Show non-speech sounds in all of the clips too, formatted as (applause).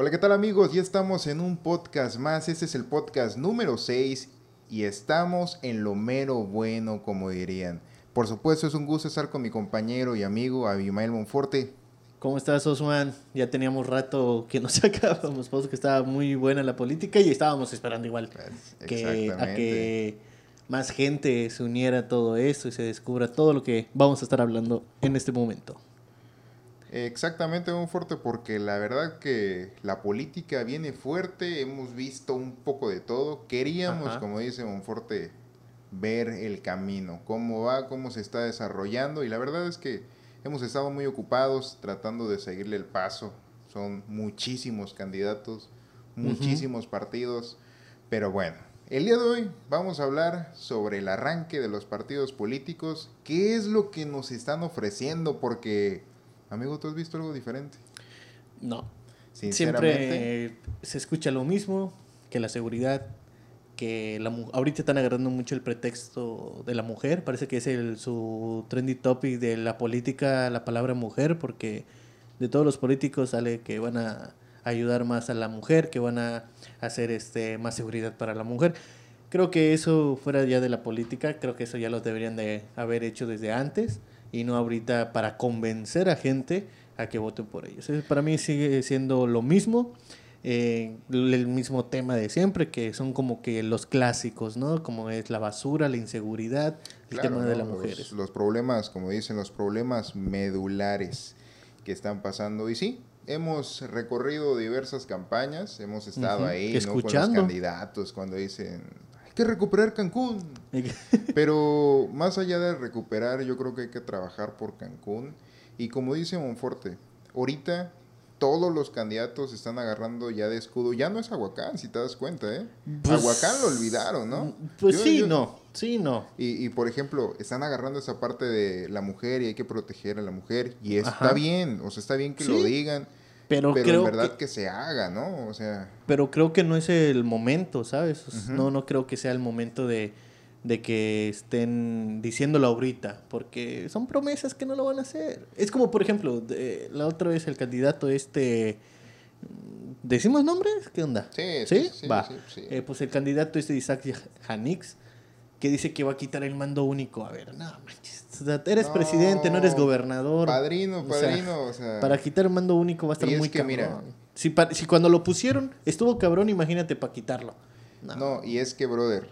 Hola, ¿qué tal amigos? Ya estamos en un podcast más. Este es el podcast número 6 y estamos en lo mero bueno, como dirían. Por supuesto, es un gusto estar con mi compañero y amigo Abimael Monforte. ¿Cómo estás, Osman? Ya teníamos rato que nos (laughs) sacábamos, que estaba muy buena la política y estábamos esperando igual Pues, que, a que más gente se uniera a todo esto y se descubra todo lo que vamos a estar hablando en este momento. Exactamente, Monforte, porque la verdad que la política viene fuerte, hemos visto un poco de todo. Queríamos, Ajá. como dice Monforte, ver el camino, cómo va, cómo se está desarrollando y la verdad es que hemos estado muy ocupados tratando de seguirle el paso. Son muchísimos candidatos, muchísimos partidos, pero bueno, el día de hoy vamos a hablar sobre el arranque de los partidos políticos, qué es lo que nos están ofreciendo, porque, amigo, ¿tú has visto algo diferente? No. Sinceramente, Siempre se escucha lo mismo, que la seguridad, que la mu- ahorita están agarrando mucho el pretexto de la mujer, parece que es el, su trendy topic de la política, la palabra mujer, porque de todos los políticos sale que van a ayudar más a la mujer, que van a hacer este más seguridad para la mujer. Creo que eso fuera ya de la política, creo que eso ya lo deberían de haber hecho desde antes y no ahorita para convencer a gente a que voten por ellos. Para mí sigue siendo lo mismo, eh, el mismo tema de siempre, que son como que los clásicos, ¿no? Como es la basura, la inseguridad, el claro, tema de ¿no? las mujeres. Los, problemas, como dicen, los problemas medulares que están pasando. Y sí, hemos recorrido diversas campañas, hemos estado ahí, ¿no? Con los candidatos cuando dicen, que recuperar Cancún. (laughs) Pero más allá de recuperar, yo creo que hay que trabajar por Cancún. Y como dice Monforte, ahorita todos los candidatos están agarrando ya de escudo. Ya no es Aguacán, si te das cuenta, ¿eh? Pues- Aguacán lo olvidaron, ¿no? Pues Yo- sí, yo- no, sí, no. Y, y, por ejemplo, están agarrando esa parte de la mujer y hay que proteger a la mujer. Y está Ajá. bien, o sea, está bien que Sí, lo digan. Pero, Pero, creo en verdad que, que... se haga, ¿no? O sea, pero creo que no es el momento, ¿sabes? Sea, Ujú. No, no creo que sea el momento de, de que estén diciéndolo ahorita, porque son promesas que no lo van a hacer. Es como, por ejemplo, de- la otra vez el candidato este... ¿Decimos nombres? ¿Qué onda? sí, sí, ¿Sí? sí, Va. sí. Eh, pues el candidato este Isaac Hanix, que dice que va a quitar el mando único. A ver, no manches. o sea, eres No, presidente, no eres gobernador. Padrino, o sea, padrino, o sea... Para quitar el mando único va a estar Y es muy que, cabrón. mira- si cuando lo pusieron estuvo cabrón, imagínate para quitarlo. No. No, y es que, brother,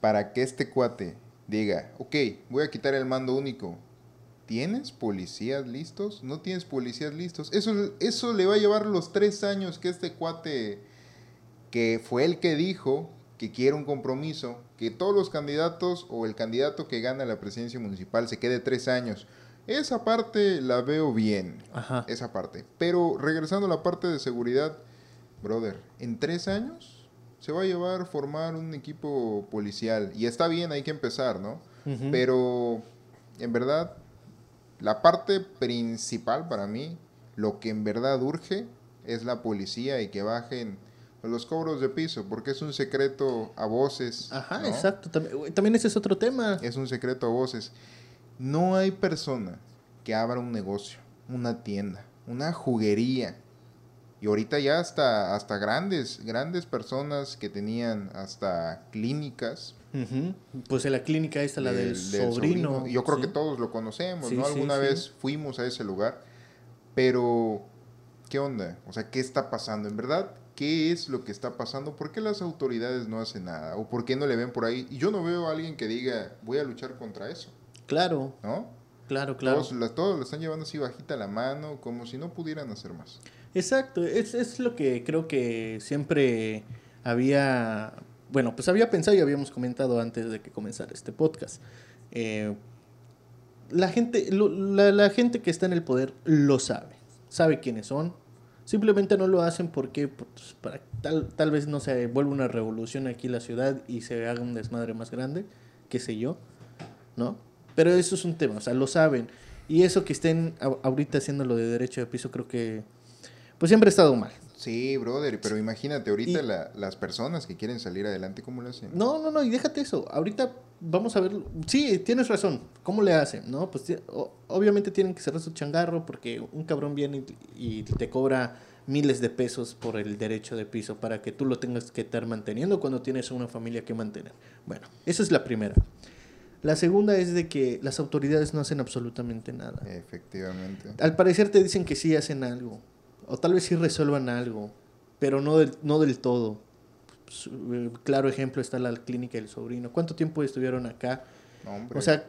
para que este cuate diga, ok, voy a quitar el mando único, ¿tienes policías listos? ¿No tienes policías listos? Eso, eso le va a llevar los tres años que este cuate, que fue el que dijo que quiere un compromiso, que todos los candidatos o el candidato que gana la presidencia municipal se quede tres años. Esa parte la veo bien Ajá. esa parte. Pero regresando a la parte de seguridad, brother, en tres años se va a llevar formar un equipo policial. Y está bien, hay que empezar, ¿no? Pero en verdad, la parte principal para mí, lo que en verdad urge es la policía y que bajen los cobros de piso, porque es un secreto a voces. Ajá, ¿no? exacto. También, ese es otro tema. Es un secreto a voces. No hay persona que abra un negocio, una tienda, una juguería. Y ahorita ya hasta, hasta grandes, grandes personas que tenían hasta clínicas. Ujú. Pues en la clínica esta, la del, sobrino. Yo creo ¿sí? que todos lo conocemos, Sí, ¿no? Alguna sí. vez fuimos a ese lugar. Pero, ¿qué onda? O sea, ¿qué está pasando? En verdad, ¿qué es lo que está pasando? ¿Por qué las autoridades no hacen nada? ¿O por qué no le ven por ahí? Y yo no veo a alguien que diga, voy a luchar contra eso, Claro, ¿no? claro, claro. Todos, la- todos lo están llevando así bajita la mano, como si no pudieran hacer más. Exacto, es, es lo que creo que siempre había, bueno, pues había pensado y habíamos comentado antes de que comenzara este podcast. Eh, la, gente, lo- la, la gente que está en el poder lo sabe, sabe quiénes son, simplemente no lo hacen porque pues, para, tal, tal vez no se vuelva una revolución aquí en la ciudad y se haga un desmadre más grande, qué sé yo, ¿no? Pero eso es un tema, o sea, lo saben. Y eso que estén ahorita haciendo lo de derecho de piso, creo que pues siempre ha estado mal. Sí, brother, pero imagínate ahorita Y- la- las personas que quieren salir adelante, ¿cómo lo hacen? No, no, no, y déjate eso. Ahorita vamos a ver. Sí, tienes razón. ¿Cómo le hacen? No, pues obviamente tienen que cerrar su changarro porque un cabrón viene y, y te cobra miles de pesos por el derecho de piso para que tú lo tengas que estar manteniendo cuando tienes una familia que mantener. Bueno, esa es la primera. La segunda es de que las autoridades no hacen absolutamente nada. Efectivamente. Al parecer te dicen que sí hacen algo, o tal vez sí resuelvan algo, pero no del, no del todo. Su- Claro ejemplo está la clínica del sobrino. ¿Cuánto tiempo estuvieron acá? Hombre. O sea,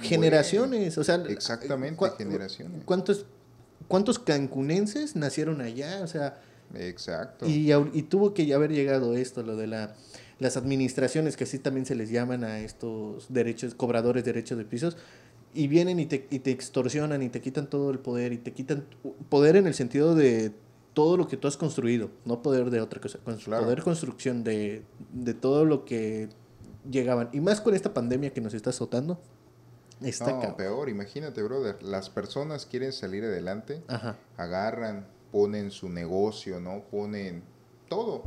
generaciones, o sea, Exactamente, ¿cu- generaciones. ¿Cuántos, cuántos cancunenses nacieron allá? O sea, Exacto. y tuvo que haber llegado esto, lo de la, las administraciones, que así también se les llaman a estos derechos, cobradores de derechos de pisos, y vienen y te, y te extorsionan y te quitan todo el poder, y te quitan poder en el sentido de todo lo que tú has construido, no poder de otra cosa, Claro. poder construcción de, de todo lo que llegaban. Y más con esta pandemia que nos está azotando, está no, peor, imagínate, brother. Las personas quieren salir adelante, Ajá. agarran, ponen su negocio, ¿no? Ponen todo.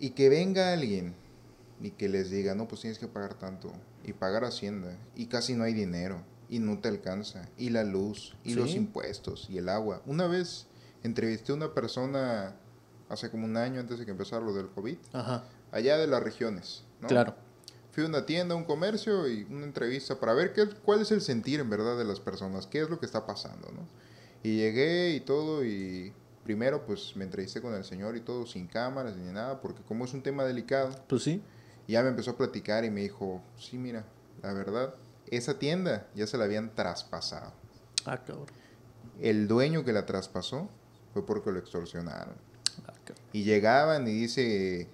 Y que venga alguien y que les diga, no, pues tienes que pagar tanto. Y pagar Hacienda. Y casi no hay dinero. Y no te alcanza. Y la luz. Y Sí. los impuestos. Y el agua. Una vez entrevisté a una persona hace como un año antes de que empezara lo del COVID. Ajá. Allá de las regiones. ¿no? Claro. Fui a una tienda, a un comercio y una entrevista para ver qué, cuál es el sentir en verdad de las personas, qué es lo que está pasando, ¿no? Y llegué y todo y primero pues me entrevisté con el señor y todo sin cámaras ni nada porque como es un tema delicado, Pues sí. Ya me empezó a platicar y me dijo, sí mira, la verdad, esa tienda ya se la habían traspasado. Ah, cabrón. El dueño que la traspasó fue porque lo extorsionaron. Ah. Y llegaban y dice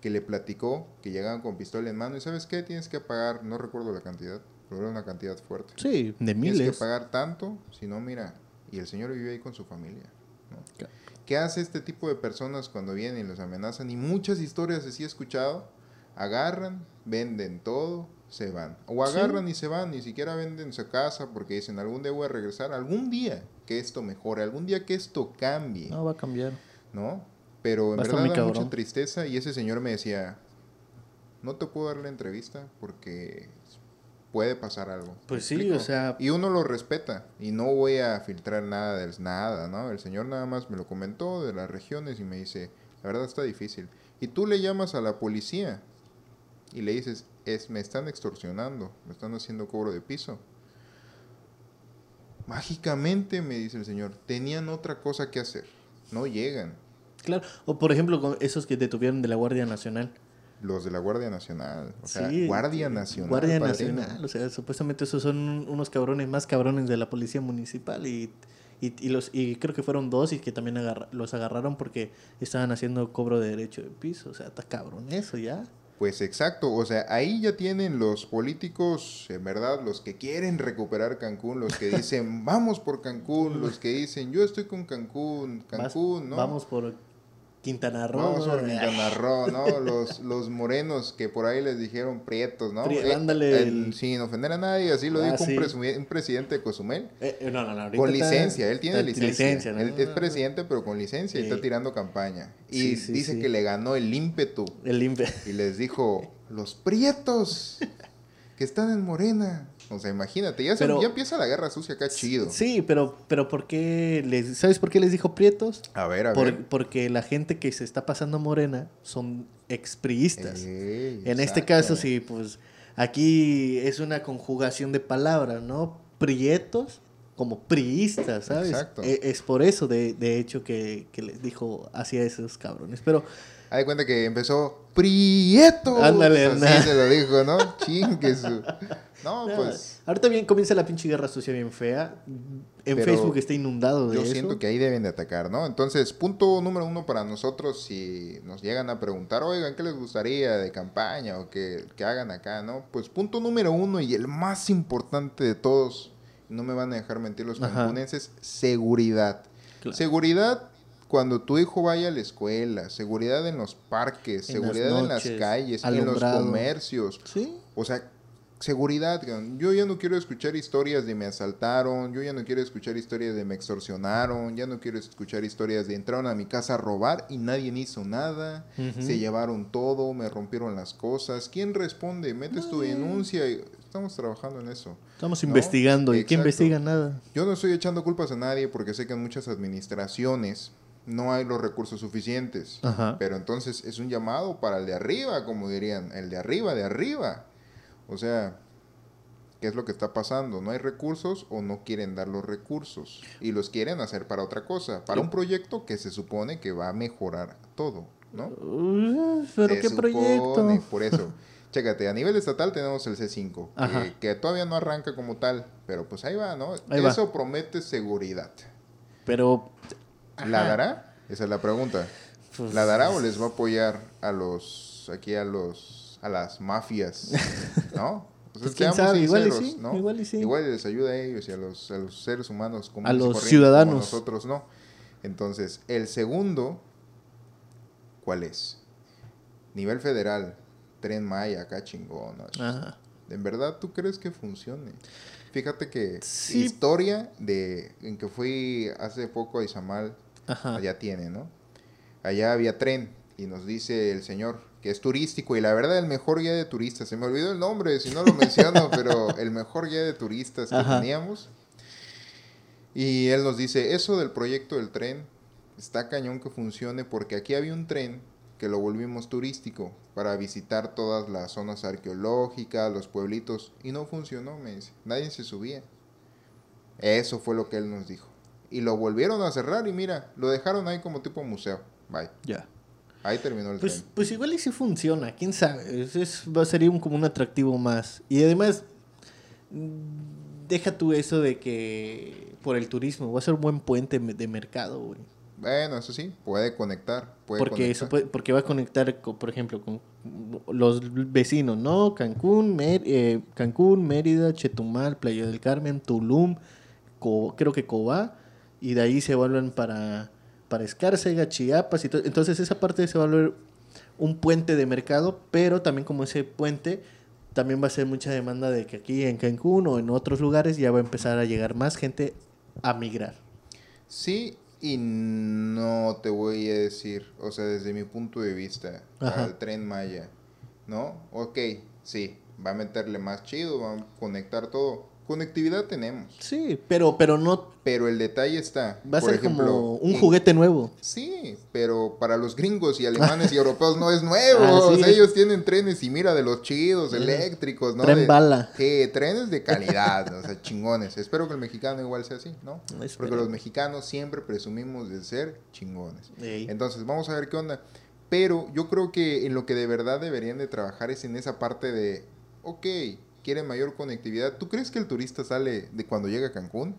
que le platicó que llegaban con pistola en mano y sabes qué, tienes que pagar, no recuerdo la cantidad, pero era una cantidad fuerte. Sí, de Tienes que miles. pagar tanto, si no, mira, y el señor vive ahí con su familia. ¿no? Ca- ¿Qué hace este tipo de personas cuando vienen y los amenazan? Y muchas historias así he escuchado, agarran, venden todo, se van. O Sí. agarran y se van, ni siquiera venden su casa porque dicen, algún día voy a regresar, algún día que esto mejore, algún día que esto cambie. No, va a cambiar. ¿no? Pero en Va a estar verdad da mucha tristeza y ese señor me decía, no te puedo dar la entrevista porque puede pasar algo. ¿Me Pues sí, explico? o sea- Y uno lo respeta y no voy a filtrar nada del nada, ¿no? El señor nada más me lo comentó de las regiones y me dice, la verdad está difícil. Y tú le llamas a la policía y le dices, es, me están extorsionando, me están haciendo cobro de piso. Mágicamente, me dice el señor, tenían otra cosa que hacer. No llegan. Claro. O por ejemplo, con esos que detuvieron de la Guardia Nacional. Los de la Guardia Nacional. O sea, Sí, Guardia sí, Nacional. Guardia. Nacional. O sea, supuestamente esos son unos cabrones más cabrones de la policía municipal. Y, y, y los, y creo que fueron dos y que también agarra- los agarraron porque estaban haciendo cobro de derecho de piso. O sea, está cabrón eso ya. Pues exacto, o sea, ahí ya tienen los políticos, en verdad, los que quieren recuperar Cancún, los que dicen, (laughs) vamos por Cancún, los que dicen, yo estoy con Cancún, Cancún, ¿no? Vamos por Quintana Roo. ¿no? Quintana Roo, ¿no? (laughs) Los, los morenos que por ahí les dijeron prietos, ¿no? Pri- Eh, ándale, el- sin ofender a nadie, así lo Ah, dijo un, sí. presumi- un presidente de Cozumel. Eh, eh, no, no, no, ahorita Con licencia, él tiene licencia. ¿no? Él es presidente, pero con licencia y está tirando campaña. Y Sí, dice que le ganó el ímpetu El INPE. y les dijo, los prietos (laughs) que están en Morena. O sea, imagínate, ya, se- ya empieza la guerra sucia acá chido. Sí, pero, pero ¿por qué les, ¿sabes por qué les dijo prietos? A ver, a Por- ver. porque la gente que se está pasando morena son expriistas. Ey, en este caso, sí, pues aquí es una conjugación de palabras, ¿no? Prietos como priistas, ¿sabes? Exacto. E- Es, por eso, de, de hecho, que, que les dijo hacia esos cabrones. Pero de cuenta que empezó Prietos. Ándale, Así se lo dijo, ¿no? Chingue su. No, pues. ahorita bien comienza la pinche guerra sucia bien fea. En Facebook está inundado de Yo eso. siento que ahí deben de atacar, ¿no? Entonces, punto número uno para nosotros, si nos llegan a preguntar, oigan, ¿qué les gustaría de campaña o que, que hagan acá, ¿no? Pues punto número uno y el más importante de todos, no me van a dejar mentir los cancunenses, seguridad. Claro. Seguridad cuando tu hijo vaya a la escuela, seguridad en los parques, En las seguridad en las calles, en los comercios. Sí. O sea, seguridad. Yo ya no quiero escuchar historias de me asaltaron, yo ya no quiero escuchar historias de me extorsionaron, ya no quiero escuchar historias de entraron a mi casa a robar y nadie hizo nada, se llevaron todo, me rompieron las cosas. ¿Quién responde? Metes tu denuncia y estamos trabajando en eso. Estamos ¿no? investigando. ¿Y quién investiga nada? Yo no estoy echando culpas a nadie porque sé que en muchas administraciones no hay los recursos suficientes. Ajá. Pero entonces es un llamado para el de arriba, como dirían, el de arriba, de arriba. O sea, ¿qué es lo que está pasando? No hay recursos o no quieren dar los recursos y los quieren hacer para otra cosa, para un proyecto que se supone que va a mejorar todo, ¿no? Pero Se qué supone, proyecto. Por eso. (laughs) Chécate, a nivel estatal tenemos el C5, Ajá. que, que todavía no arranca como tal, pero pues ahí va, ¿no? Ahí va. eso promete seguridad. Pero ¿La dará? Esa es la pregunta. Pues, ¿La dará o les va a apoyar a los, aquí a los, a las mafias, (laughs) ¿no? Sea, Pues, quién sabe, igual y sí, ¿no? igual y sí. Igual les ayuda a ellos y a los, a los seres humanos comunes A los ciudadanos. como nosotros no. Entonces, el segundo, ¿cuál es? Nivel federal, Tren Maya, acá chingón. Ajá. ¿En verdad tú crees que funcione? Fíjate que Sí. historia de en que fui hace poco a Izamal, Ajá. allá tiene, ¿no? Allá había tren y nos dice el señor que es turístico y la verdad el mejor guía de turistas, se me olvidó el nombre, si no lo menciono, (laughs) pero el mejor guía de turistas que Ajá. teníamos. Y él nos dice, eso del proyecto del tren está cañón que funcione porque aquí había un tren que lo volvimos turístico para visitar todas las zonas arqueológicas, los pueblitos, y no funcionó, me dice. Nadie se subía. Eso fue lo que él nos dijo. Y lo volvieron a cerrar y mira, lo dejaron ahí como tipo museo. Bye. Ya. Ahí terminó el Pues, tren. pues igual y si funciona, quién sabe. Es, es- va a ser un, como un atractivo más. Y además, mm, deja tú eso de que por el turismo, va a ser un buen puente de mercado, güey. Bueno, eso sí, puede conectar. Puede Porque, conectar. eso puede- porque va a conectar, con, por ejemplo, con los vecinos, ¿no? Cancún, Mer- eh, Cancún, Mérida, Chetumal, Playa del Carmen, Tulum, Co- creo que Cobá, y de ahí se vuelven para, para Escárcega, Chiapas, y to- entonces esa parte se va a volver un puente de mercado, pero también como ese puente, también va a ser mucha demanda de que aquí en Cancún o en otros lugares ya va a empezar a llegar más gente a migrar. Sí y no te voy a decir, o sea, desde mi punto de vista, Ajá. el tren Maya, ¿no? Ok, sí, va a meterle más chido, va a conectar todo. Conectividad tenemos, Sí, pero, pero no pero el detalle está, va a por ser ejemplo, como un juguete nuevo. Sí, pero para los gringos y alemanes y europeos no es nuevo. (laughs) Ah, o sí. sea, ellos tienen trenes y mira de los chidos, eléctricos, ¿no? Tren De- bala. Sí, trenes de calidad, o sea, chingones. Espero que el mexicano igual sea así, ¿no? (laughs) Porque los mexicanos siempre presumimos de ser chingones. Entonces, vamos a ver qué onda. Pero yo creo que en lo que de verdad deberían de trabajar es en esa parte de, ok, quieren mayor conectividad. ¿Tú crees que el turista sale de cuando llega a Cancún?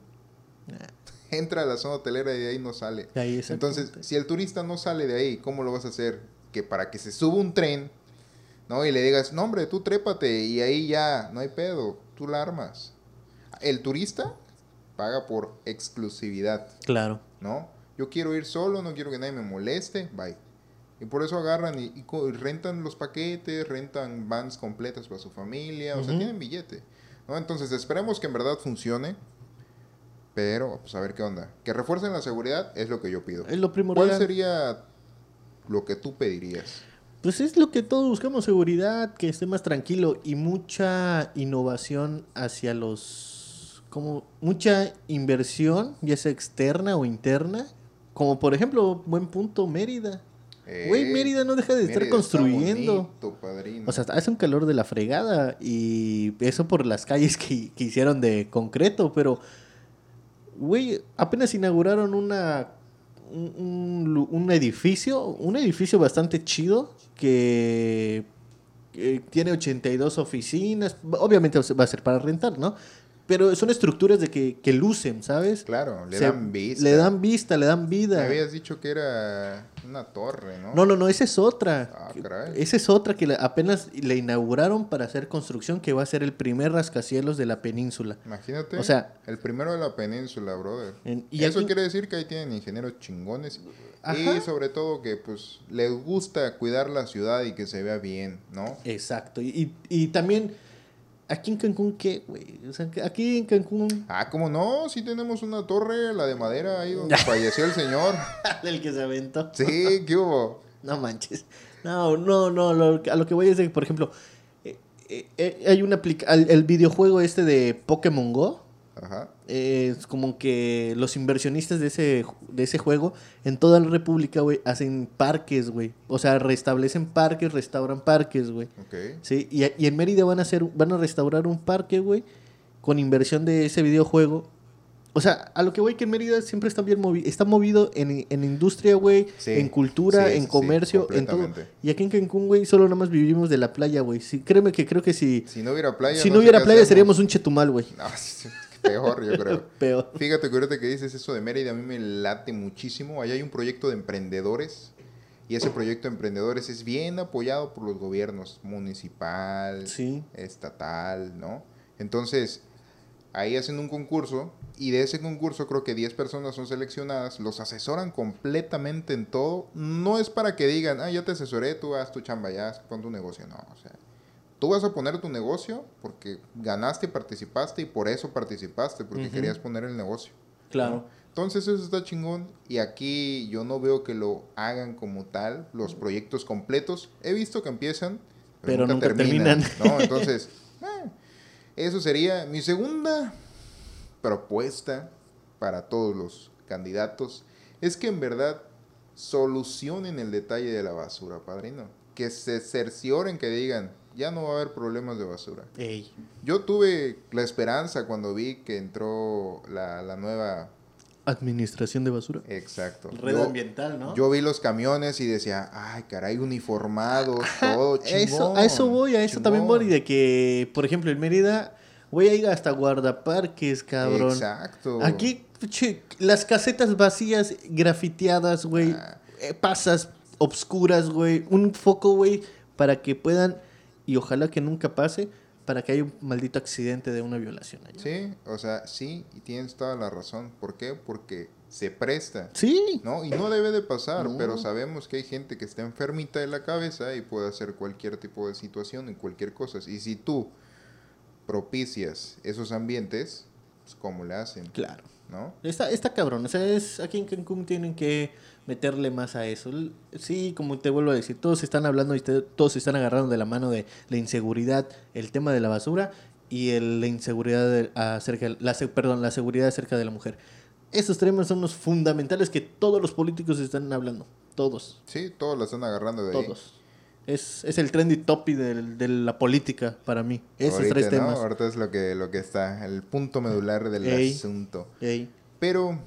(laughs) Entra a la zona hotelera y de ahí no sale. Ahí, exactamente. Entonces, si el turista no sale de ahí, ¿cómo lo vas a hacer? Que para que se suba un tren, ¿no? Y le digas, no, hombre, tú trépate y ahí ya, no hay pedo, tú la armas. El turista paga por exclusividad, Claro. ¿no? Yo quiero ir solo, no quiero que nadie me moleste, bye. Y por eso agarran y, y y rentan los paquetes, rentan vans completas para su familia, o sea, tienen billete, ¿no? Entonces, esperemos que en verdad funcione, pero, pues a ver qué onda. Que refuercen la seguridad es lo que yo pido. Es lo primordial. ¿Cuál sería lo que tú pedirías? Pues es lo que todos buscamos, seguridad, que esté más tranquilo y mucha innovación hacia los... como mucha inversión, ya sea externa o interna. Como por ejemplo, buen punto, Mérida. Güey, Eh, Mérida no deja de estar Mérida construyendo. bonito. O sea, hace un calor de la fregada y eso por las calles que, que hicieron de concreto, pero, güey, apenas inauguraron una, un, un edificio, un edificio bastante chido que, que tiene 82 oficinas, obviamente va a ser para rentar, ¿no? Pero son estructuras de que, que lucen, ¿sabes? claro, le dan vista. Le dan vista, le dan Me vida. habías dicho que era una torre, ¿no? No, no, no, esa es otra. Ah, caray. Esa es otra que apenas le inauguraron para hacer construcción, que va a ser el primer rascacielos de la península. Imagínate. O sea- el primero de la península, brother. En- y Eso aquí- quiere decir que ahí tienen ingenieros chingones. Ajá. Y sobre todo que, pues, les gusta cuidar la ciudad y que se vea bien, ¿no? Exacto. Y, y, y también, aquí en Cancún, ¿qué, güey? O sea, aquí en Cancún, Ah, ¿cómo no? Sí tenemos una torre, la de madera, ahí donde falleció el señor. (laughs) el que se aventó. Sí, ¿qué hubo? No manches. No, no, no. lo- a lo que voy es de que, por ejemplo, eh, eh, eh, hay una aplica el, el videojuego este de Pokémon Go. Ajá. Es como que los inversionistas de ese, de ese juego en toda la República, güey, hacen parques, güey. O sea, restablecen parques, restauran parques, güey. Ok. Sí, y, y en Mérida van a hacer, van a restaurar un parque, güey, con inversión de ese videojuego. O sea, a lo que voy que en Mérida siempre está bien movido, está movido en, en industria, güey, Sí, en cultura, sí, en sí, comercio, en todo. Y aquí en Cancún, güey, solo nada más vivimos de la playa, güey. Sí, créeme que creo que si, Si no hubiera playa. si no, hubiera playa seríamos un chetumal, güey. No, (laughs) sí, peor, yo creo. (laughs) Peor. Fíjate que ahorita que dices eso de Mérida, a mí me late muchísimo. Allá hay un proyecto de emprendedores. Y ese proyecto de emprendedores es bien apoyado por los gobiernos municipal, Sí. estatal, ¿no? Entonces, ahí hacen un concurso y de ese concurso creo que 10 personas son seleccionadas, los asesoran completamente en todo. No es para que digan, ah, ya te asesoré, tú haz tu chamba, ya pon tu negocio. No, o sea, tú vas a poner tu negocio porque ganaste y participaste y por eso participaste, porque querías poner el negocio. Claro. Entonces eso está chingón y aquí yo no veo que lo hagan como tal, los proyectos completos. He visto que empiezan, pero, Pero nunca, nunca terminan. terminan. ¿no? (laughs) Entonces, eh, eso sería mi segunda propuesta para todos los candidatos. Es que en verdad solucionen el detalle de la basura, padrino. Que se cercioren, que digan, ya no va a haber problemas de basura. Ey. Yo tuve la esperanza cuando vi que entró la, la nueva Administración de basura. Exacto. Red Yo- ambiental, ¿no? Yo vi los camiones y decía, ay, caray, uniformados, (laughs) todo A eso, chingón. a eso voy, a eso también chingón". voy, de que, por ejemplo, en Mérida, voy a ir hasta guardaparques, cabrón. Exacto. Aquí, che, las casetas vacías, grafiteadas, güey, Ah. eh, pasas obscuras, güey, un foco, güey, para que puedan, y ojalá que nunca pase, para que haya un maldito accidente de una violación allá. Sí, o sea, sí, y tienes toda la razón. ¿Por qué? Porque se presta. Sí, ¿No? Y no debe de pasar, No. pero sabemos que hay gente que está enfermita de la cabeza y puede hacer cualquier tipo de situación en cualquier cosa. Y si tú propicias esos ambientes, pues ¿cómo le hacen? claro. ¿No? Está, está cabrón, o sea, es, aquí en Cancún tienen que meterle más a eso. Sí, como te vuelvo a decir, todos están hablando y te- todos se están agarrando de la mano de la inseguridad, el tema de la basura y el- la inseguridad de- acerca, la, perdón, la seguridad acerca de la mujer. Esos temas son los fundamentales que todos los políticos están hablando, todos, Sí, todos la están agarrando de ahí. todos. Es, es el trendy topic del- de, la política para mí, esos Ahorita, tres ¿no? temas. Ahorita es lo que, lo que está, el punto medular del Ey. asunto. Ey. Pero,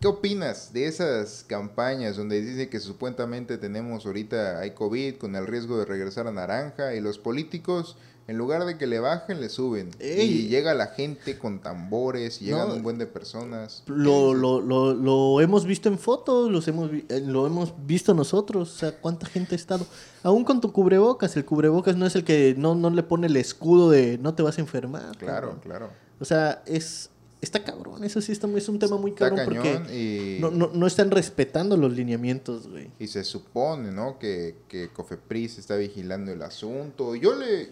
¿qué opinas de esas campañas donde dice que supuestamente tenemos ahorita, hay COVID con el riesgo de regresar a naranja y los políticos, en lugar de que le bajen, le suben? Ey. Y llega la gente con tambores y llegan No. un buen de personas. ¿Qué Lo, lo, lo, lo hemos visto en fotos, los hemos, eh, lo hemos visto nosotros, o sea, cuánta gente ha estado. Aún con tu cubrebocas, el cubrebocas no es el que no, no le pone el escudo de no te vas a enfermar. Claro, cabrón. claro. O sea, es está cabrón, eso sí está, muy- es un tema muy cabrón porque y, no, no, no están respetando los lineamientos, güey. y se supone, ¿no? Que, que Cofepris está vigilando el asunto. Yo le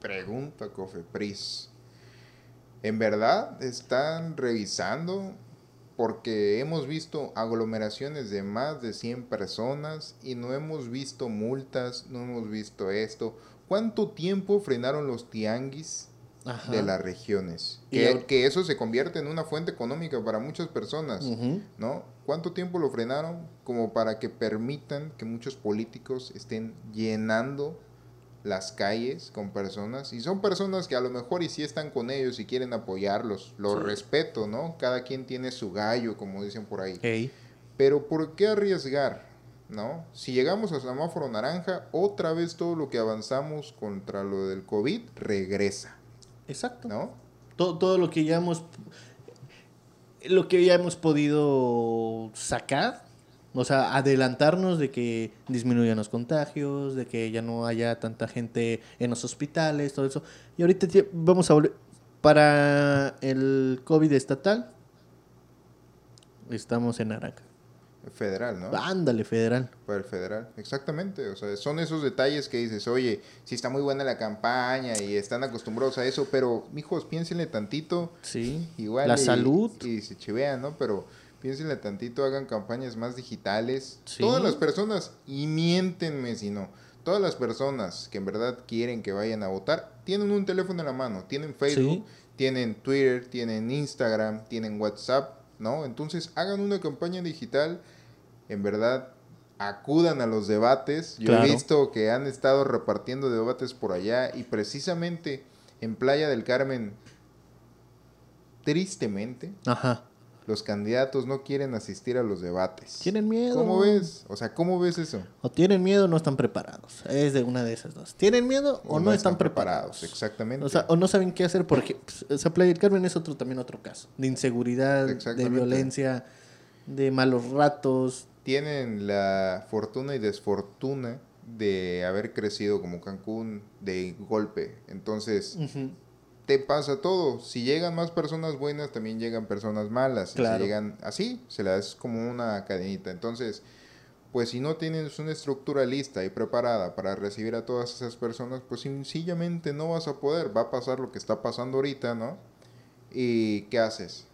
pregunto a Cofepris, ¿en verdad están revisando? Porque hemos visto aglomeraciones de más de 100 personas y no hemos visto multas, no hemos visto esto. ¿Cuánto tiempo frenaron los tianguis Ajá. de las regiones? Que, eso se convierte en una fuente económica para muchas personas. ¿no? ¿Cuánto tiempo lo frenaron como para que permitan que muchos políticos estén llenando las calles con personas? Y son personas que a lo mejor y sí están con ellos y quieren apoyarlos, lo Sí. respeto, ¿no? Cada quien tiene su gallo, como dicen por ahí. Pero ¿por qué arriesgar? ¿No? Si llegamos a semáforo naranja, otra vez todo lo que avanzamos contra lo del COVID regresa, Exacto. ¿no? Todo, todo lo que ya hemos lo que ya hemos podido sacar o sea adelantarnos de que disminuyan los contagios de que ya no haya tanta gente en los hospitales todo eso y ahorita vamos a volver para el covid estatal estamos en naranja Federal, ¿no? ándale federal Para el federal, exactamente. O sea, son esos detalles que dices, oye, sí está muy buena la campaña y están acostumbrados a eso, pero, mijos, piénsenle tantito. sí Igual. la y- salud Y se chivean, ¿no? Pero piénsenle tantito, hagan campañas más digitales. Sí. Todas las personas, y miéntenme si no, todas las personas que en verdad quieren que vayan a votar, tienen un teléfono en la mano, tienen Facebook, Sí. tienen Twitter, tienen Instagram, tienen WhatsApp, ¿no? Entonces hagan una campaña digital, en verdad acudan a los debates. Yo Claro. he visto que han estado repartiendo debates por allá y precisamente en Playa del Carmen, tristemente, Ajá. Los candidatos no quieren asistir a los debates. Tienen miedo. ¿Cómo ves? O sea, ¿cómo ves eso? O tienen miedo o no están preparados. Es de una de esas dos. ¿Tienen miedo o, no, están, preparados? Exactamente. O sea, o no saben qué hacer porque pues, esa Playa del Carmen es otro también otro caso. De inseguridad, de violencia, de malos ratos. tienen la fortuna y desfortuna de haber crecido como Cancún de golpe. Entonces. Te pasa todo. Si llegan más personas buenas, también llegan personas malas. Claro. Si llegan así, se las es como una cadenita. Entonces, pues si no tienes una estructura lista y preparada para recibir a todas esas personas, pues sencillamente no vas a poder. Va a pasar lo que está pasando ahorita, ¿no? ¿Y qué haces?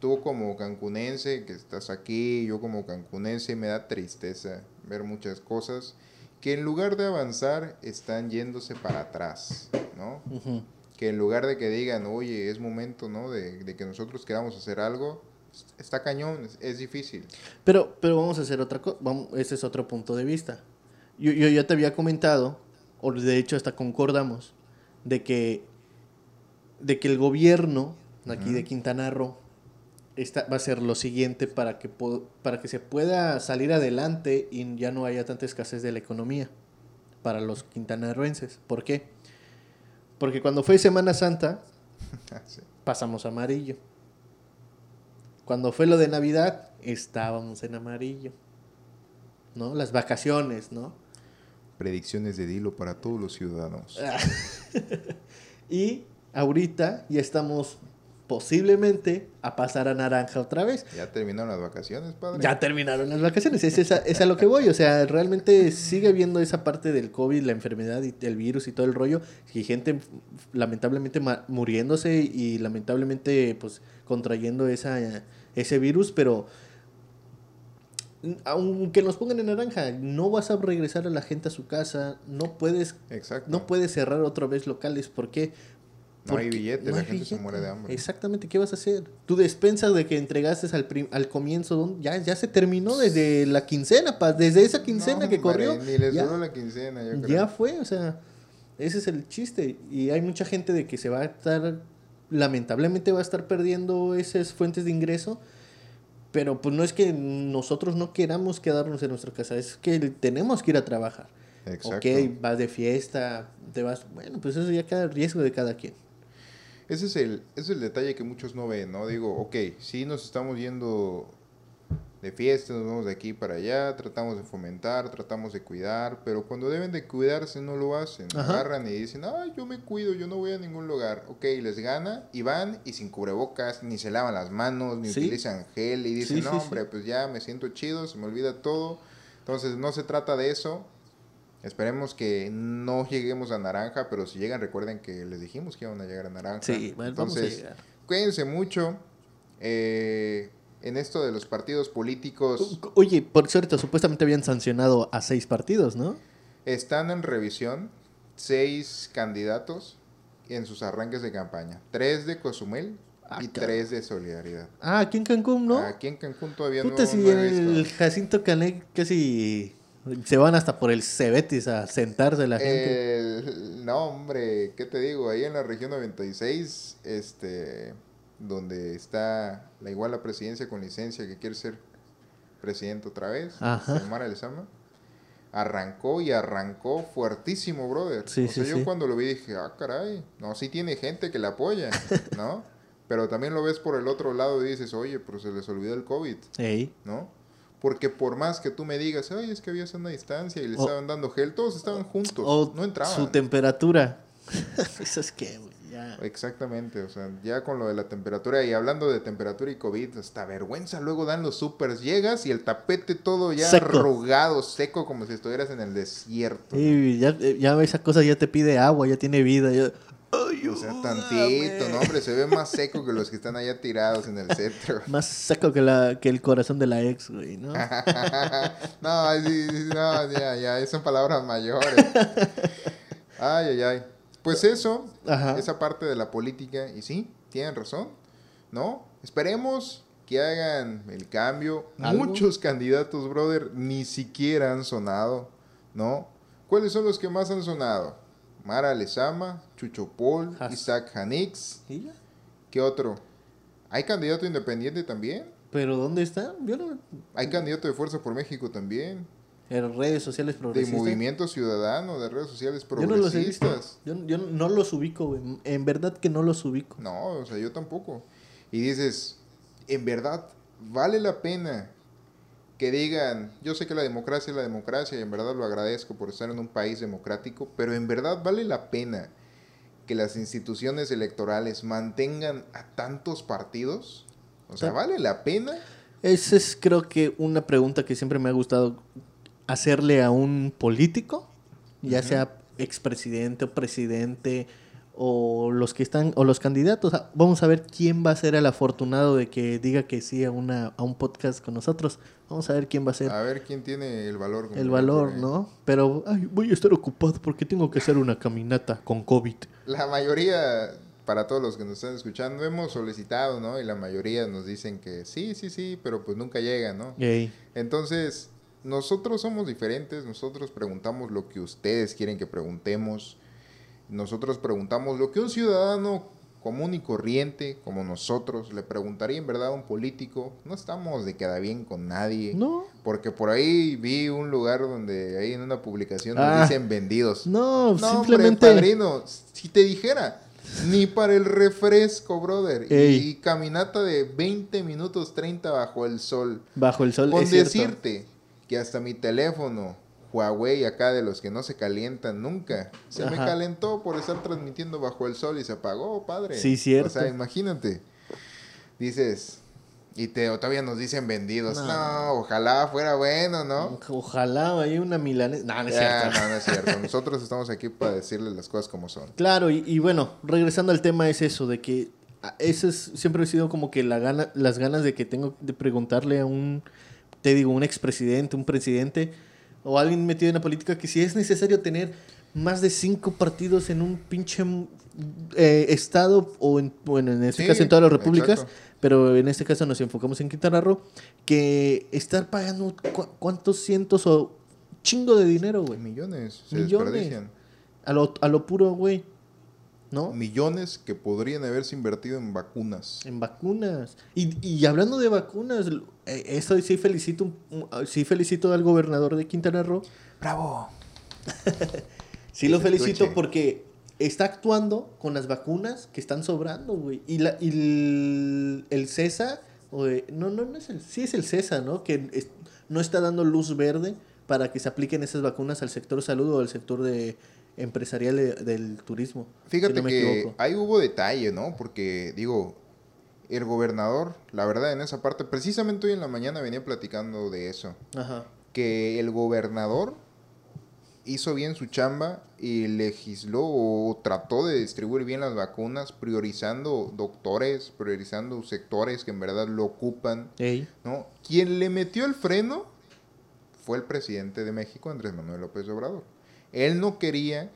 Tú como cancunense, que estás aquí, yo como cancunense, me da tristeza ver muchas cosas que en lugar de avanzar están yéndose para atrás, ¿no? Ujú. Que en lugar de que digan, oye, es momento, ¿no? De, de que nosotros queramos hacer algo, está cañón, es, es difícil. Pero, pero vamos a hacer otra cosa. Ese es otro punto de vista. Yo, yo ya te había comentado, o de hecho hasta concordamos, de que, de que el gobierno aquí de Quintana Roo está, va a ser lo siguiente para que, para que se pueda salir adelante y ya no haya tanta escasez de la economía para los quintanarroenses. ¿Por qué? Porque cuando fue Semana Santa, (laughs) Sí. pasamos a amarillo. Cuando fue lo de Navidad, estábamos en amarillo. ¿No? Las vacaciones, ¿no? Predicciones de Dilo para todos los ciudadanos. (laughs) Y ahorita ya estamos posiblemente a pasar a naranja otra vez. ¿Ya terminaron las vacaciones, padre? Ya terminaron las vacaciones, es, esa- es a lo que voy. O sea, realmente sigue viendo esa parte del COVID, la enfermedad y el virus y todo el rollo. Y gente lamentablemente muriéndose y lamentablemente pues contrayendo esa, ese virus, pero aunque nos pongan en naranja, no vas a regresar a la gente a su casa, no puedes, Exacto. no puedes cerrar otra vez locales. ¿Por qué? No hay Porque billete, no la hay gente se billete. muere de hambre. Exactamente, ¿qué vas a hacer? Tu despensa de que entregaste al, al comienzo, ya, ya se terminó desde la quincena, pa, desde esa quincena No, que corrió. Ni les ya, duró la quincena, yo creo. ya fue, o sea, ese es el chiste. Y hay mucha gente de que se va a estar, lamentablemente va a estar perdiendo esas fuentes de ingreso. Pero pues no es que nosotros no queramos quedarnos en nuestra casa, es que tenemos que ir a trabajar. Exacto. Ok, vas de fiesta, te vas, bueno, pues eso ya queda a riesgo de cada quien. Ese es, el, ese es el detalle que muchos no ven, ¿no? Digo, ok, sí nos estamos yendo de fiesta, nos vamos de aquí para allá, tratamos de fomentar, tratamos de cuidar, pero cuando deben de cuidarse no lo hacen. Ajá. Agarran y dicen, ay, yo me cuido, yo no voy a ningún lugar. Ok, les gana y van y sin cubrebocas, ni se lavan las manos, ni Sí. utilizan gel y dicen, Sí, no, sí. hombre, pues ya me siento chido, se me olvida todo. Entonces no se trata de eso. Esperemos que no lleguemos a naranja, pero si llegan recuerden que les dijimos que iban a llegar a naranja. Sí, bueno, vamos a Entonces, llegar. cuídense mucho. eh, en esto de los partidos políticos Oye, por cierto, supuestamente habían sancionado a seis partidos, ¿no? están en revisión seis candidatos en sus arranques de campaña. Tres de Cozumel Ah, y tres de Solidaridad. Ah, aquí en Cancún, ¿no? Aquí en Cancún todavía Puta, no, si no he visto. el Jacinto Canek casi se van hasta por el Cebetis a sentarse la gente. El- no, hombre, ¿qué te digo? Ahí en la región 96, este, donde está la igual la presidencia con licencia que quiere ser presidente otra vez. Xiomara Lezama, arrancó y arrancó fuertísimo, brother. Sí, o sea, sí, yo sí. cuando lo vi dije, ah, caray, no, sí tiene gente que la apoya, ¿no? (laughs) Pero también lo ves por el otro lado y dices, oye, pero se les olvidó el COVID, Ey. ¿no? Porque por más que tú me digas, ay, es que había una distancia y le estaban dando gel, todos estaban juntos, O no entraban. su temperatura. (laughs) Eso es que, güey, ya. Exactamente, o sea, ya con lo de la temperatura y hablando de temperatura y COVID, hasta vergüenza luego dan los supers. Llegas y el tapete todo ya Seco. arrugado, seco, como si estuvieras en el desierto. Y ya, ya esa cosa ya te pide agua, ya tiene vida. ya- O sea, tantito, ¿no? Hombre, se ve más seco que los que están allá tirados en el centro. (laughs) Más seco que, la, que el corazón de la ex, güey, ¿no? (laughs) no, sí, sí, no, ya, ya, son palabras mayores. (laughs) Ay, ay, ay. pues eso, Ajá. esa parte de la política, y sí, tienen razón, ¿no? Esperemos que hagan el cambio. ¿Algo? Muchos candidatos, brother, ni siquiera han sonado, ¿no? ¿Cuáles son los que más han sonado? Mara Lezama, Chucho Paul, Has- Isaac Hanix, ¿Y ya? ¿qué otro? ¿Hay candidato independiente también? ¿Pero dónde está? Yo no... ¿Hay candidato de Fuerza por México también? En redes sociales ¿De progresistas. Movimiento Ciudadano, de redes sociales Yo no los progresistas? Yo, yo no los ubico, güey. En verdad que no los ubico. No, o sea, yo tampoco. Y dices, en verdad, vale la pena que digan, yo sé que la democracia es la democracia y en verdad lo agradezco por estar en un país democrático, pero en verdad vale la pena que las instituciones electorales mantengan a tantos partidos. O sea. ¿vale la pena? Esa es creo que una pregunta que siempre me ha gustado hacerle a un político, ya Ujú. sea expresidente o presidente o los que están o los candidatos. Ah, Vamos a ver quién va a ser el afortunado de que diga que sí a una a un podcast con nosotros. Vamos a ver quién va a ser A ver quién tiene el valor. el valor. ¿no? Pero ay, voy a estar ocupado porque tengo que hacer una caminata con COVID. La mayoría, para todos los que nos están escuchando, hemos solicitado, ¿no? Y la mayoría nos dicen que sí, sí, sí, pero pues nunca llegan, ¿no? Entonces, nosotros somos diferentes, nosotros preguntamos lo que ustedes quieren que preguntemos, nosotros preguntamos lo que un ciudadano común y corriente como nosotros le preguntaría en verdad a un político, no estamos de queda bien con nadie, No, porque por ahí vi un lugar donde ahí en una publicación nos Ah. dicen vendidos. no, No, simplemente hombre, padrino, si te dijera, ni para el refresco, brother, y, Ey. y caminata de 20 minutos 30 bajo el sol. bajo el sol Con es cierto. decirte que hasta mi teléfono Huawei acá de los que no se calientan nunca, se me Ajá. calentó por estar transmitiendo bajo el sol y se apagó, padre. Sí, cierto. O sea, imagínate. Dices, y te todavía nos dicen vendidos. No. No, ojalá fuera bueno, ¿no? Ojalá haya una milanesa. No, no es Ya, cierto. no, no es cierto. (laughs) Nosotros estamos aquí para decirles las cosas como son. Claro, y, y bueno, regresando al tema es eso, de que ah, ese es, siempre ha sido como que la gana, las ganas de que tengo de preguntarle a un, te digo, un expresidente, un presidente o alguien metido en la política que si es necesario tener más de cinco partidos en un pinche eh, estado o en, bueno, en este Sí, caso en todas las repúblicas, exacto. pero en este caso nos enfocamos en Quintana Roo, que estar pagando cu- cuántos cientos o chingo de dinero, güey. Millones se Millones. A lo, a lo puro, güey. ¿No? Millones que podrían haberse invertido en vacunas. En vacunas. Y, y hablando de vacunas, eh, esto sí felicito, un- sí felicito al gobernador de Quintana Roo. ¡Bravo! (laughs) Sí lo felicito escuche. porque está actuando con las vacunas que están sobrando, güey. Y, la, y el, el CESA, o de- no, no, no es el, sí es el CESA, ¿no? Que es- no está dando luz verde para que se apliquen esas vacunas al sector salud o al sector de empresarial de- del turismo. Fíjate si no me que ahí hubo detalle, ¿no? Porque, digo, el gobernador, la verdad, en esa parte, precisamente hoy en la mañana venía platicando de eso. Ajá. Que el gobernador hizo bien su chamba y legisló o trató de distribuir bien las vacunas, priorizando doctores, priorizando sectores que en verdad lo ocupan, Ey. ¿no? Quien le metió el freno fue el presidente de México, Andrés Manuel López Obrador. Él no quería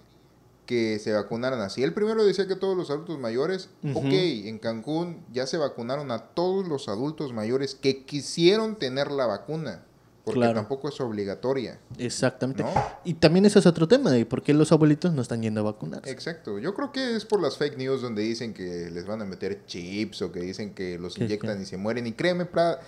que se vacunaran así. Él primero decía que todos los adultos mayores, Ujú. ok, en Cancún ya se vacunaron a todos los adultos mayores que quisieron tener la vacuna, porque Claro. tampoco es obligatoria, Exactamente. ¿no? Y también ese es otro tema de por qué los abuelitos no están yendo a vacunarse. Exacto. Yo creo que es por las fake news donde dicen que les van a meter chips o que dicen que los inyectan y se mueren. Y créeme, pra-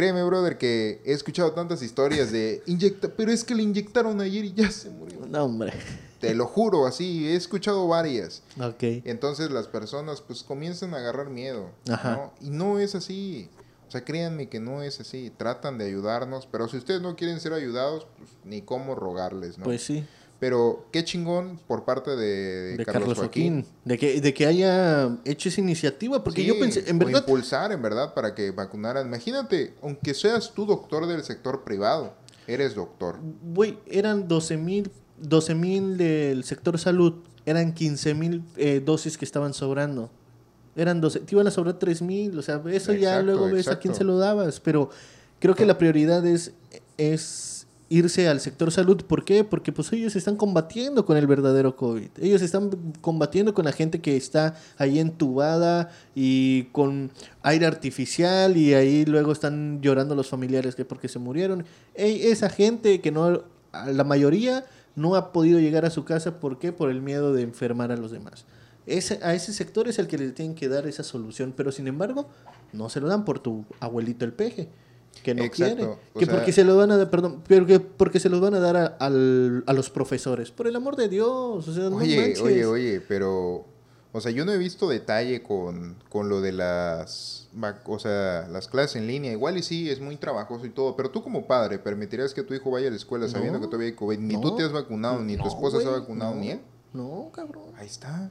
créeme, brother, que he escuchado tantas historias de inyecta, pero es que le inyectaron ayer y ya se murió. No, hombre. Te lo juro, así, he escuchado varias. Ok. Entonces las personas pues comienzan a agarrar miedo. Ajá. ¿no? Y no es así. O sea, créanme que no es así. Tratan de ayudarnos, pero si ustedes no quieren ser ayudados, pues ni cómo rogarles, ¿no? Pues sí. Pero qué chingón por parte de, De Carlos Joaquín. De que, de que haya hecho esa iniciativa. Porque Sí, yo pensé, en verdad. impulsar, en verdad, para que vacunaran. Imagínate, aunque seas tú doctor del sector privado, eres doctor. Güey, eran 12 mil 12 mil del sector salud. Eran 15 mil eh, dosis que estaban sobrando. Eran 12. Te iban a sobrar 3 mil. O sea, eso ya Exacto, luego ves a quién se lo dabas. Pero creo que la prioridad es, es irse al sector salud. ¿Por qué? Porque pues ellos están combatiendo con el verdadero COVID. Ellos están combatiendo con la gente que está ahí entubada y con aire artificial y ahí luego están llorando los familiares que porque se murieron. esa gente que no, la mayoría no ha podido llegar a su casa. ¿Por qué? Por el miedo de enfermar a los demás. Ese, a ese sector es el que le tienen que dar esa solución, pero sin embargo no se lo dan por tu abuelito el peje que no quiere. Que porque se lo van a dar, perdón, pero que porque se los van a dar a, a los profesores. Por el amor de Dios. O sea, oye, oye, oye, pero. O sea, yo no he visto detalle con, con lo de las. O sea, las clases en línea. Igual y sí, es muy trabajoso y todo. Pero tú, como padre, ¿permitirías que tu hijo vaya a la escuela sabiendo que todavía hay COVID? Ni tú te has vacunado, ni tu esposa se ha vacunado, ni él. No, cabrón. Ahí está.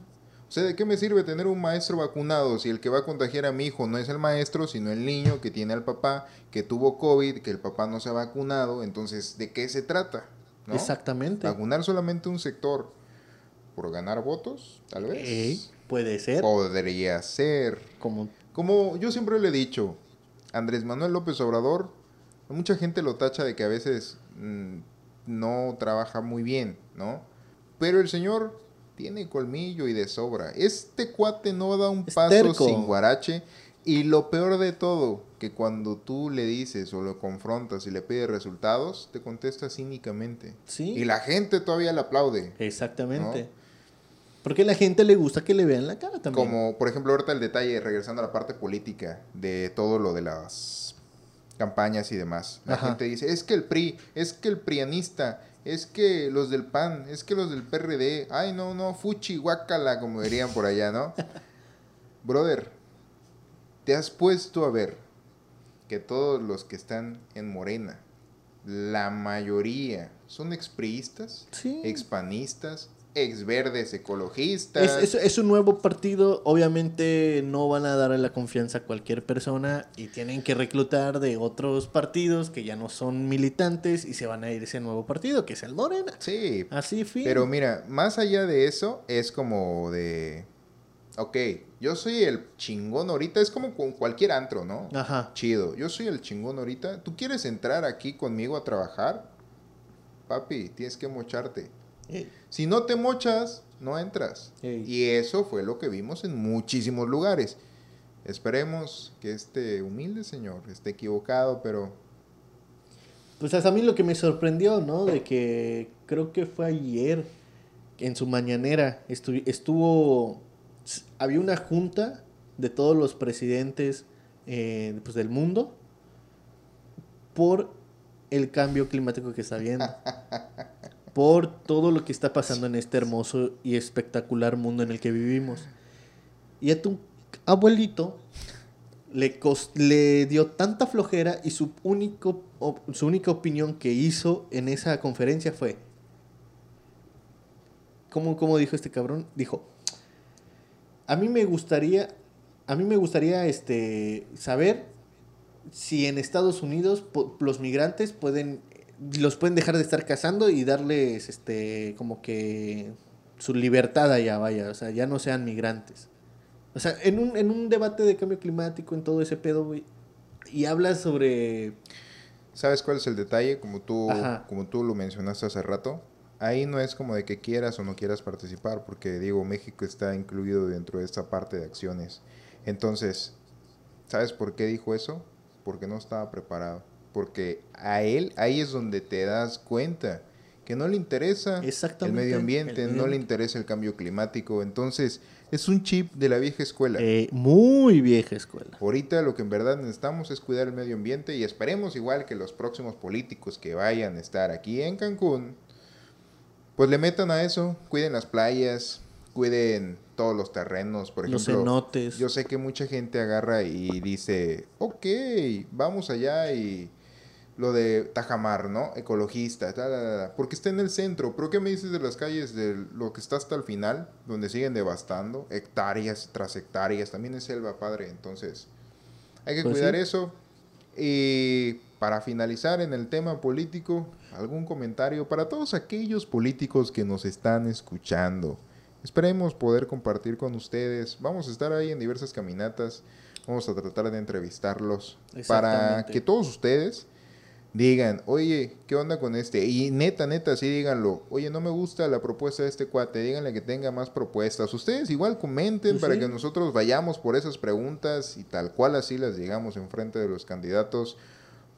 O sea, ¿de qué me sirve tener un maestro vacunado si el que va a contagiar a mi hijo no es el maestro, sino el niño que tiene al papá, que tuvo COVID, que el papá no se ha vacunado? Entonces, ¿de qué se trata? Exactamente. Vacunar solamente un sector por ganar votos, tal vez. puede ser. Podría ser. Como... Como yo siempre le he dicho, Andrés Manuel López Obrador, mucha gente lo tacha de que a veces mm, no trabaja muy bien, ¿no? Pero el señor tiene colmillo y de sobra. Este cuate no da un paso sin guarache. Y lo peor de todo, que cuando tú le dices o lo confrontas y le pides resultados, te contesta cínicamente. Sí. Y la gente todavía le aplaude. Exactamente. Porque a la gente le gusta que le vean la cara también. Como, por ejemplo, ahorita el detalle, regresando a la parte política, de todo lo de las campañas y demás. La gente dice, es que el PRI, es que el prianista, es que los del PAN, es que los del PRD, ay no, no, fuchi, guacala, como dirían por allá, ¿no? (laughs) Brother, te has puesto a ver que todos los que están en Morena, la mayoría son expriistas, sí. expanistas, ex verdes ecologistas. Es, un nuevo partido, obviamente no van a dar la confianza a cualquier persona y tienen que reclutar de otros partidos que ya no son militantes y se van a ir a ese nuevo partido, que es el Morena. Sí. Así fin. Pero mira, más allá de eso, es como de... Ok, yo soy el chingón ahorita, es como con cualquier antro, ¿no? Ajá. Chido, yo soy el chingón ahorita. ¿Tú quieres entrar aquí conmigo a trabajar? Papi, tienes que mocharte. Si no te mochas, no entras. Y eso fue lo que vimos en muchísimos lugares. Esperemos que este humilde señor esté equivocado, pero... Pues hasta a mí lo que me sorprendió, ¿no? De que creo que fue ayer, en su mañanera, estuvo... Había una junta de todos los presidentes eh, pues, del mundo por el cambio climático que está viendo. (laughs) por todo lo que está pasando en este hermoso y espectacular mundo en el que vivimos. Y a tu abuelito le, le dio tanta flojera y su, único, su única opinión que hizo en esa conferencia fue, ¿cómo, ¿cómo dijo este cabrón? Dijo, a mí me gustaría, a mí me gustaría este, saber si en Estados Unidos los migrantes pueden los pueden dejar de estar cazando y darles este como que su libertad allá, vaya, o sea, ya no sean migrantes. O sea, en un, en un debate de cambio climático, en todo ese pedo, güey, y hablas sobre... ¿Sabes cuál es el detalle? Como tú, como tú lo mencionaste hace rato, ahí no es como de que quieras o no quieras participar, porque digo, México está incluido dentro de esta parte de acciones. Entonces, ¿sabes por qué dijo eso? Porque no estaba preparado porque a él ahí es donde te das cuenta que no le interesa el medio ambiente, no le interesa el cambio climático, entonces es un chip de la vieja escuela. Eh, muy vieja escuela. Ahorita lo que en verdad necesitamos es cuidar el medio ambiente y esperemos igual que los próximos políticos que vayan a estar aquí en Cancún, pues le metan a eso, cuiden las playas, cuiden todos los terrenos, por ejemplo. Los cenotes. Yo sé que mucha gente agarra y dice, ok, vamos allá y lo de Tajamar, ¿no? Ecologista, porque está en el centro. Pero ¿qué me dices de las calles de lo que está hasta el final, donde siguen devastando hectáreas tras hectáreas? También es selva, padre. Entonces, hay que pues cuidar eso. Y para finalizar en el tema político, algún comentario para todos aquellos políticos que nos están escuchando. Esperemos poder compartir con ustedes. Vamos a estar ahí en diversas caminatas. Vamos a tratar de entrevistarlos para que todos ustedes digan, oye, ¿qué onda con este? Y neta, neta, sí díganlo. Oye, no me gusta la propuesta de este cuate, díganle que tenga más propuestas. Ustedes igual comenten Pues para sí. que nosotros vayamos por esas preguntas y tal cual así las digamos enfrente de los candidatos.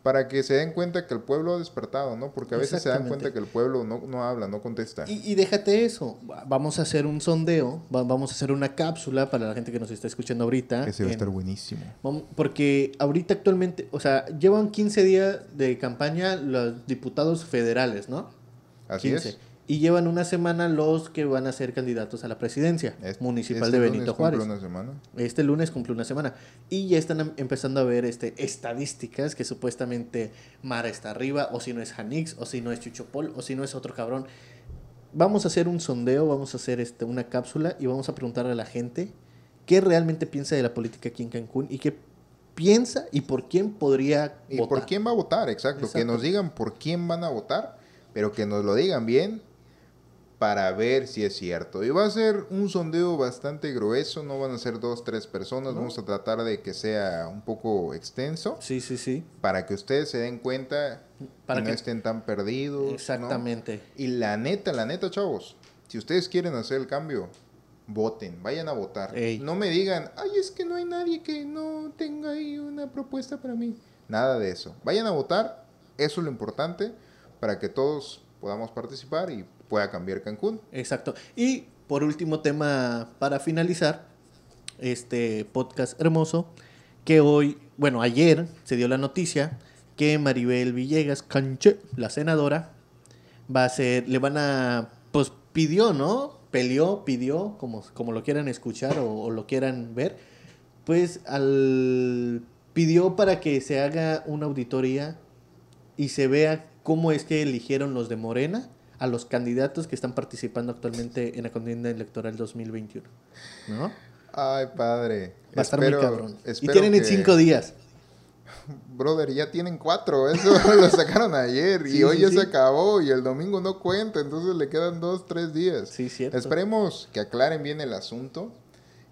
Para que se den cuenta que el pueblo ha despertado, ¿no? Porque a veces se dan cuenta que el pueblo no, no habla, no contesta. Y, y déjate eso, va- vamos a hacer un sondeo, va- vamos a hacer una cápsula para la gente que nos está escuchando ahorita. Ese va a estar buenísimo. Porque ahorita actualmente, o sea, llevan 15 días de campaña los diputados federales, ¿no? Así 15. es. Y llevan una semana los que van a ser candidatos a la presidencia Este- municipal este de lunes Benito cumple Juárez. una semana. Este lunes cumple una semana. Y ya están em- empezando a ver este, estadísticas que supuestamente Mara está arriba, o si no es Janix, o si no es Chuchopol, o si no es otro cabrón. Vamos a hacer un sondeo, vamos a hacer este, una cápsula y vamos a preguntarle a la gente qué realmente piensa de la política aquí en Cancún y qué piensa y por quién podría ¿Y votar. por quién va a votar? Exacto. Que nos digan por quién van a votar, pero que nos lo digan bien para ver si es cierto. Y va a ser un sondeo bastante grueso, no van a ser dos, tres personas, No. vamos a tratar de que sea un poco extenso Sí, sí, sí. para que ustedes se den cuenta Para y no que- estén tan perdidos. ¿no? Exactamente. Y la neta, la neta, chavos, si ustedes quieren hacer el cambio, voten, vayan a votar. Ey. No me digan, ay, es que no hay nadie que no tenga ahí una propuesta para mí. Nada de eso. Vayan a votar, eso es lo importante, para que todos podamos participar y pueda cambiar Cancún. Exacto. Y por último tema para finalizar este podcast hermoso, que hoy, bueno, ayer se dio la noticia que Maribel Villegas Canche, la senadora, va a ser, le van a, pues pidió, ¿no? Peleó, pidió, como, como lo quieran escuchar o, o lo quieran ver, pues al pidió para que se haga una auditoría y se vea cómo es que eligieron los de Morena a los candidatos que están participando actualmente en la contienda electoral 2021. ¿No? Ay, padre. Va a estar Espero- muy cabrón. Y tienen en que- cinco días. (laughs) Brother, ya tienen cuatro, eso (laughs) lo sacaron ayer y Sí, hoy sí, ya sí. se acabó y el domingo no cuenta, entonces le quedan dos, tres días. Sí, cierto. Esperemos que aclaren bien el asunto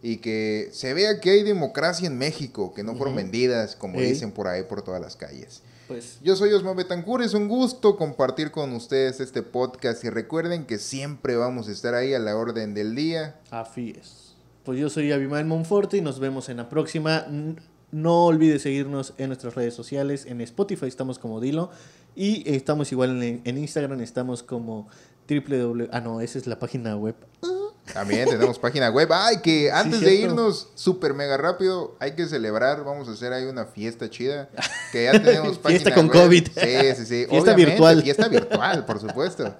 y que se vea que hay democracia en México, que no fueron vendidas, como dicen por ahí por todas las calles. Pues Yo soy Osmo Betancur, es un gusto compartir con ustedes este podcast y recuerden que siempre vamos a estar ahí a la orden del día. Así es. Pues yo soy Abimael Monforte y nos vemos en la próxima. No olvides seguirnos en nuestras redes sociales. En Spotify estamos como Dilo. Y estamos igual en, en Instagram, estamos como www. Ah, no, esa es la página web. También tenemos página web. Ay, que antes de irnos súper mega rápido, hay que celebrar. Vamos a hacer ahí una fiesta chida. Que ya tenemos (laughs) página Fiesta con web. COVID. Sí, sí, sí. Fiesta Obviamente, virtual. Fiesta virtual, por supuesto.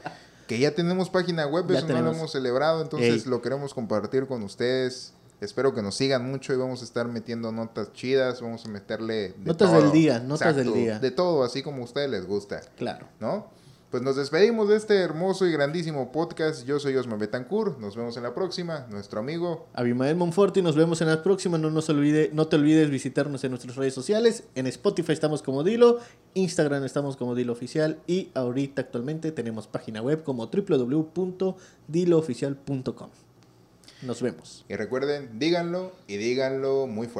Que ya tenemos página web, Ya eso no lo hemos celebrado, entonces Ey. lo queremos compartir con ustedes. Espero que nos sigan mucho y vamos a estar metiendo notas chidas, vamos a meterle de Notas todo. del día, notas del día. De todo, así como a ustedes les gusta. Claro. ¿no? Pues nos despedimos de este hermoso y grandísimo podcast. Yo soy Osman Betancourt. Nos vemos en la próxima. Nuestro amigo. Abimael Monforte nos vemos en la próxima. No, nos olvide, no te olvides visitarnos en nuestras redes sociales. En Spotify estamos como Dilo, Instagram estamos como Dilo Oficial y ahorita actualmente tenemos página web como www.dilooficial.com. Nos vemos. Y recuerden, díganlo y díganlo muy fuerte.